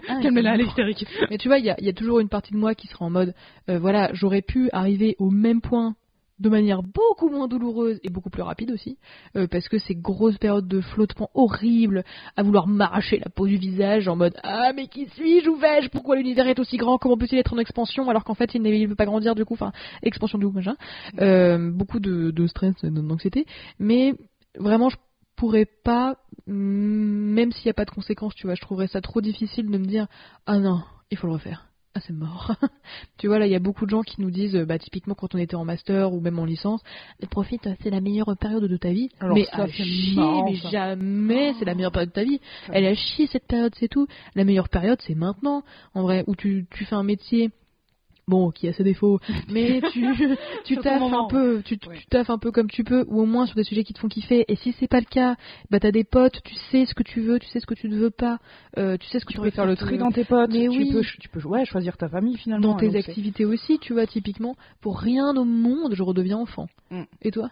Ah, Calmez-la, elle est hystérique. Mais tu vois, il y a, il y a toujours une partie de moi qui sera en mode, euh, voilà, j'aurais pu arriver au même point de manière beaucoup moins douloureuse et beaucoup plus rapide aussi, euh, parce que ces grosses périodes de flottement horribles, à vouloir m'arracher la peau du visage en mode ah mais qui suis-je où vais-je pourquoi l'univers est aussi grand comment peut-il être en expansion alors qu'en fait il ne veut pas grandir du coup enfin expansion du coup machin Euh, beaucoup de, de stress d'anxiété mais vraiment je pourrais pas mm, même s'il n'y a pas de conséquences tu vois je trouverais ça trop difficile de me dire ah non il faut le refaire ah c'est mort. tu vois là il y a beaucoup de gens qui nous disent bah typiquement quand on était en master ou même en licence, profite c'est la meilleure période de ta vie. Alors mais ça, à chier, marrant, mais ça. jamais c'est la meilleure période de ta vie. Elle a chier cette période c'est tout. La meilleure période c'est maintenant en vrai où tu, tu fais un métier bon qui a ses défauts mais tu tu taffes un peu tu, tu taffes un peu comme tu peux ou au moins sur des sujets qui te font kiffer et si c'est pas le cas bah t'as des potes tu sais ce que tu veux tu sais ce que tu ne veux pas euh, tu sais ce que Tu aurais peux faire le tri dans tes potes. mais tu oui. peux, tu peux ouais, choisir ta famille finalement. dans tes c'est- activités aussi, tu vois, typiquement, pour rien au monde, je redeviens enfant. Mm. Et toi?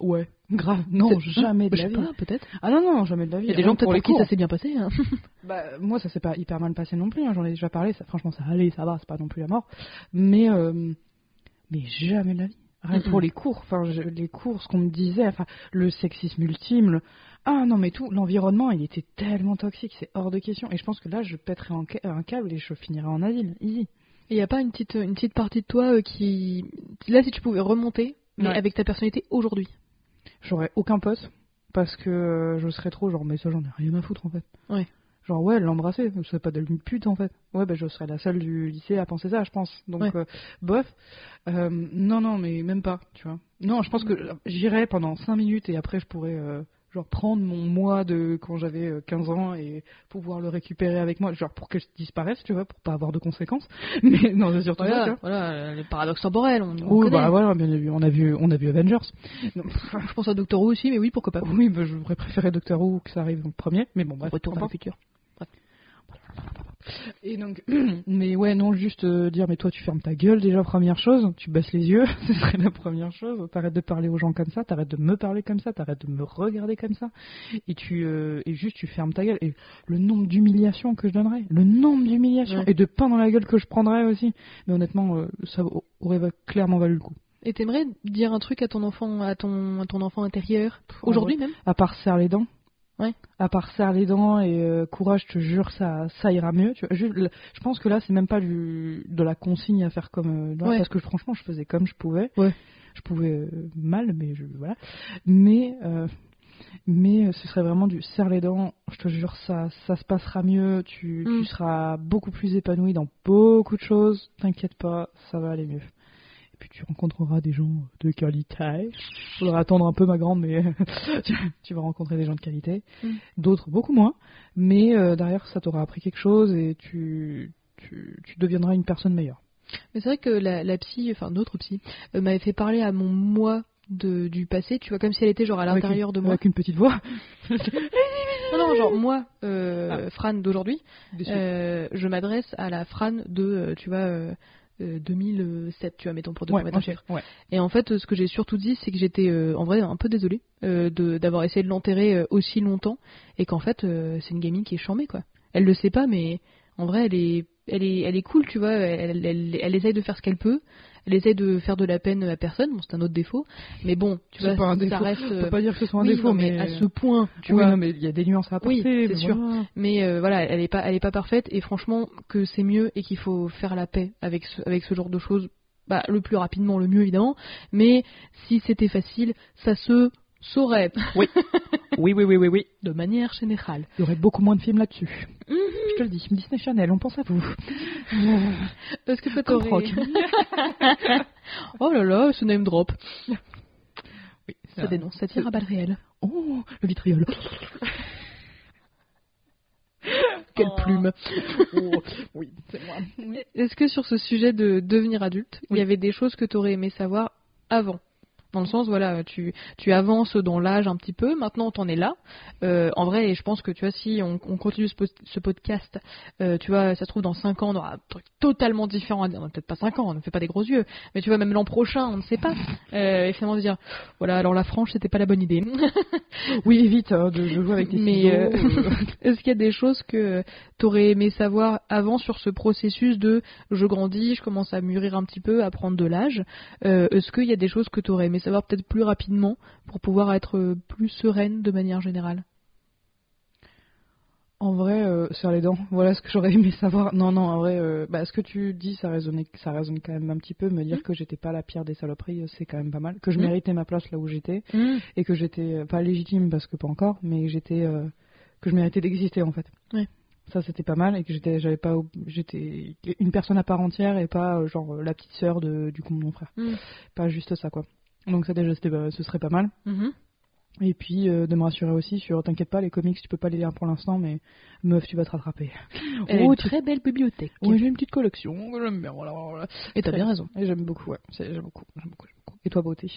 Ouais, grave. Non, jamais de la vie. peut-être. Ah non, non, jamais de la vie. Il y a des gens peut-être pour, qui ça s'est bien passé. hein. Bah, moi, ça s'est pas hyper mal passé non plus. hein, J'en ai déjà parlé. Ça, franchement, ça allait, ça va, c'est pas non plus la mort. Mais, euh, mais jamais de la vie. Rien Mhm. pour les cours. Enfin, je- les cours, ce qu'on me disait, enfin, le sexisme ultime. le- Ah non, mais tout, l'environnement, il était tellement toxique, c'est hors de question. Et je pense que là, je ca- un câble et je finirais en asile. Easy. Et il n'y a pas une petite, une petite partie de toi euh, qui. Là, si tu pouvais remonter, mais Ouais. avec ta personnalité aujourd'hui? J'aurais aucun pote parce que euh, je serais trop genre, mais ça, j'en ai rien à foutre en fait. Ouais. Genre, ouais, l'embrasser, ce serait pas de une pute en fait. Ouais, bah, je serais la seule du lycée à penser ça, je pense. Donc, Ouais. euh, bof. Euh, non, non, mais même pas, tu vois. Non, je pense que j'irais pendant 5 minutes et après, je pourrais, euh, genre, prendre mon moi de quand j'avais euh, 15 ans et pouvoir le récupérer avec moi, genre, pour que je disparaisse, tu vois, pour pas avoir de conséquences. Mais non, c'est surtout ça, tu Voilà, vois. voilà, euh, les paradoxes temporels, on, on Oui, connaît. bah voilà, bien vu, on a vu, on a vu Avengers. Non, Je pense à Doctor Who aussi, mais oui, pourquoi pas. oui, bah, j'aurais préféré Doctor Who que ça arrive en premier, mais bon, bref. Retour vers le futur. Et donc, mais ouais, non, juste euh, dire, mais toi, tu fermes ta gueule déjà, première chose, tu baisses les yeux, ce serait la première chose. T'arrêtes de parler aux gens comme ça, t'arrêtes de me parler comme ça, t'arrêtes de me regarder comme ça, et tu, euh, et juste, tu fermes ta gueule. Et le nombre d'humiliations que je donnerais, le nombre d'humiliations, Ouais. et de pain dans la gueule que je prendrais aussi. Mais honnêtement, euh, ça aurait clairement valu le coup. Et t'aimerais dire un truc à ton enfant, à ton, à ton enfant intérieur, aujourd'hui même? À part serre les dents. Ouais. À part serre les dents et euh, courage, je te jure, ça, ça ira mieux. Tu vois. Je, pense que là, c'est même pas du, de la consigne à faire comme. euh, là, Ouais. Parce que franchement, je faisais comme je pouvais. Ouais. Je pouvais euh, mal, mais je, voilà. Mais, euh, mais ce serait vraiment du serre les dents. Je te jure, ça, ça se passera mieux. Tu, Mm. tu seras beaucoup plus épanoui dans beaucoup de choses. T'inquiète pas, ça va aller mieux. Puis tu rencontreras des gens de qualité. Faudra attendre un peu, ma grande, mais tu, vas rencontrer des gens de qualité. Mm. D'autres, beaucoup moins. Mais euh, derrière, ça t'aura appris quelque chose et tu, tu, tu deviendras une personne meilleure. Mais c'est vrai que la, la psy, enfin notre psy, euh, m'avait fait parler à mon moi de, du passé, tu vois, comme si elle était genre à l'intérieur de moi. Avec une petite voix. Non, non, genre moi, euh, Ah. Fran d'aujourd'hui, euh, je m'adresse à la Fran de, tu vois, euh, euh, 2007, tu vois, mettons pour, ouais, mettre un ok, chiffre. ouais. Et en fait, ce que j'ai surtout dit, c'est que j'étais euh, en vrai un peu désolée euh, de- d'avoir essayé de l'enterrer euh, aussi longtemps et qu'en fait, euh, c'est une gamine qui est charmée, quoi. Elle le sait pas, mais en vrai, elle est, elle est, elle est cool, tu vois. Elle, elle, elle essaye de faire ce qu'elle peut. Elle essaye de faire de la peine à personne. Bon, c'est un autre défaut. Mais bon, tu vois, pas un ça défaut. reste. On peut pas dire que ce soit un oui, défaut, non, mais, à ce point, tu oui, vois. non, mais il y a des nuances à apporter. Oui, c'est sûr. voilà. Mais euh, voilà, elle est pas, elle est pas parfaite et franchement que c'est mieux et qu'il faut faire la paix avec ce, avec ce genre de choses. Bah, le plus rapidement, le mieux évidemment. Mais si c'était facile, ça se saurait Oui, oui, oui, oui, oui. de manière générale. Il y aurait beaucoup moins de films là-dessus. Mhm. Je te le dis, Disney Channel, on pense à vous. Est-ce que Rock. oh là là, ce name drop. Oui, Ça dénonce, ça tire à balles réelles. Oh, le vitriol. Quelle Oh. plume. Oh, oui, c'est moi. Est-ce que sur ce sujet de devenir adulte, il y avait des choses que tu aurais aimé savoir avant? Dans le sens, voilà, tu, tu avances dans l'âge un petit peu, maintenant t'en es là. Euh, en vrai, et je pense que tu vois, si on, on continue ce, pod- ce podcast, euh, tu vois, ça se trouve dans 5 ans, on aura un truc totalement différent à dire. Peut-être pas 5 ans, on ne fait pas des gros yeux, mais tu vois, même l'an prochain, on ne sait pas. Euh, et finalement, se dire, voilà, alors la franche, c'était pas la bonne idée. Oui, évite hein, de, de jouer avec tes Mais, Est-ce qu'il y a des choses que tu aurais aimé savoir avant sur ce processus de je grandis, je commence à mûrir un petit peu, à prendre de l'âge? Est-ce qu'il y a des choses que tu aurais aimé savoir peut-être plus rapidement pour pouvoir être euh, plus sereine de manière générale En vrai, euh, serre les dents. Voilà ce que j'aurais aimé savoir. Non, non, en vrai, euh, bah, ce que tu dis, ça résonnait, ça résonne quand même un petit peu. Me dire Mhm. que j'étais pas la pire des saloperies, euh, c'est quand même pas mal. Que je Mhm. méritais ma place là où j'étais et que j'étais pas légitime parce que pas encore, mais que j'étais, euh, que je méritais d'exister en fait. Ouais. Ça c'était pas mal et que j'étais, j'avais pas, j'étais une personne à part entière et pas genre la petite sœur de, du con de mon frère. Mhm. Pas juste ça quoi. Donc ça déjà, pas- ce serait pas mal. Mhm. Et puis euh, de me rassurer aussi sur, t'inquiète pas, les comics tu peux pas les lire pour l'instant, mais meuf tu vas te rattraper. Elle a Oh, une très belle bibliothèque. Oui, j'ai une petite collection, j'aime bien, voilà, voilà. Et t'as bien raison. Et j'aime beaucoup, ouais, j'aime beaucoup, j'aime beaucoup, beaucoup. Et toi, beauté?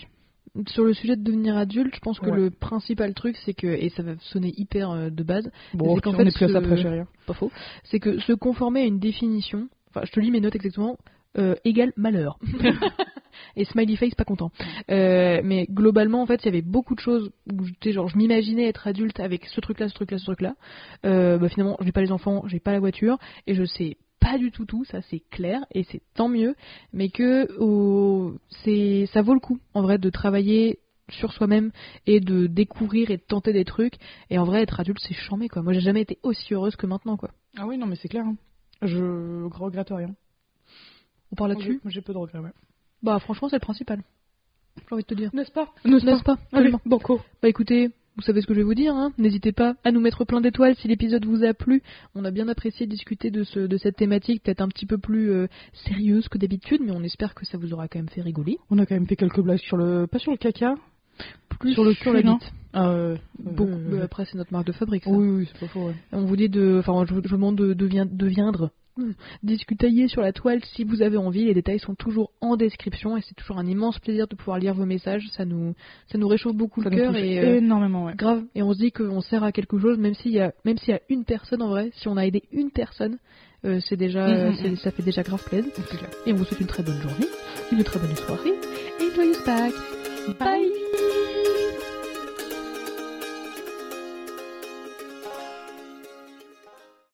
Sur le sujet de devenir adulte, je pense que Ouais. le principal truc, c'est que, et ça va sonner hyper euh, de base, Bon, c'est qu'en fait, plus à ça chérie. pas faux, c'est que se conformer à une définition, enfin je te lis mes notes exactement, euh, égale malheur. Et smiley face pas content. Euh, mais globalement en fait il y avait beaucoup de choses où j'étais genre je m'imaginais être adulte avec ce truc là, ce truc là, ce truc là. Euh, bah, finalement j'ai pas les enfants, j'ai pas la voiture et je sais pas du tout tout, ça c'est clair et c'est tant mieux, mais que c'est ça vaut le coup en vrai de travailler sur soi-même et de découvrir et de tenter des trucs et en vrai être adulte c'est charmé quoi. Moi j'ai jamais été aussi heureuse que maintenant quoi. Ah oui, non, mais c'est clair. hein. Je regrette rien. On parle là-dessus? J'ai- J'ai peu de regrets, ouais. Bah franchement c'est le principal. J'ai envie de te dire. N'est-ce pas? N'est-ce pas? Allez, Absolument. banco. Bah écoutez, vous savez ce que je vais vous dire, hein n'hésitez pas à nous mettre plein d'étoiles si l'épisode vous a plu. On a bien apprécié discuter de, ce, de cette thématique, peut-être un petit peu plus euh, sérieuse que d'habitude, mais on espère que ça vous aura quand même fait rigoler. On a quand même fait quelques blagues sur le. Pas sur le caca. Plus Sur le sur la bite. Euh, Beaucoup. euh, après c'est notre marque de fabrique. Ça. Oui, oui, c'est pas faux, ouais. On vous dit de, enfin je, vous- demande de, de, de viendre. Discutailler sur la toile si vous avez envie, les détails sont toujours en description et c'est toujours un immense plaisir de pouvoir lire vos messages, ça nous, ça nous réchauffe beaucoup Ça le cœur et euh, énormément, ouais. grave. Et on se dit qu'on sert à quelque chose même s'il y a même s'il y a une personne en vrai si on a aidé une personne euh, c'est déjà Mm, mm, mm. ça fait déjà grave plaisir. Et on vous souhaite une très bonne journée une très bonne soirée et joyeuse Pâques. Bye